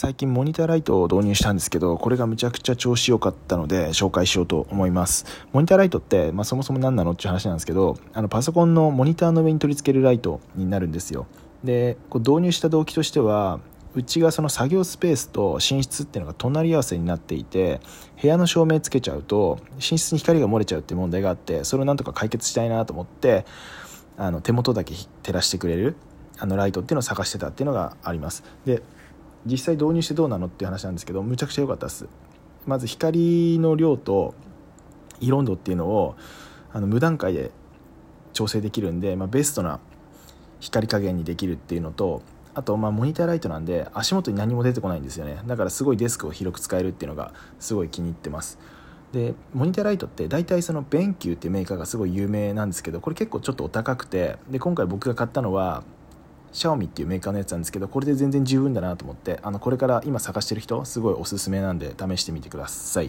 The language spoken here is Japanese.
最近モニターライトを導入したんですけどこれがむちゃくちゃ調子良かったので紹介しようと思います。モニターライトって、まあ、そもそも何なのっていう話なんですけどあのパソコンのモニターの上に取り付けるライトになるんですよ。でこう導入した動機としてはうちがその作業スペースと寝室っていうのが隣り合わせになっていて部屋の照明つけちゃうと寝室に光が漏れちゃうっていう問題があってそれをなんとか解決したいなと思ってあの手元だけ照らしてくれるあのライトっていうのを探してたっていうのがあります。で実際導入してどうなのっていう話なんですけどむちゃくちゃ良かったです。まず光の量と色温度っていうのをあの無段階で調整できるんで、まあ、ベストな光加減にできるっていうのとあとまモニターライトなんで足元に何も出てこないんですよね。だからすごいデスクを広く使えるっていうのがすごい気に入ってます。でモニターライトって大体その BenQ っていうメーカーがすごい有名なんですけどこれ結構ちょっとお高くてで今回僕が買ったのはシャオミっていうメーカーのやつなんですけどこれで全然十分だなと思ってあのこれから今探してる人すごいおすすめなんで試してみてください。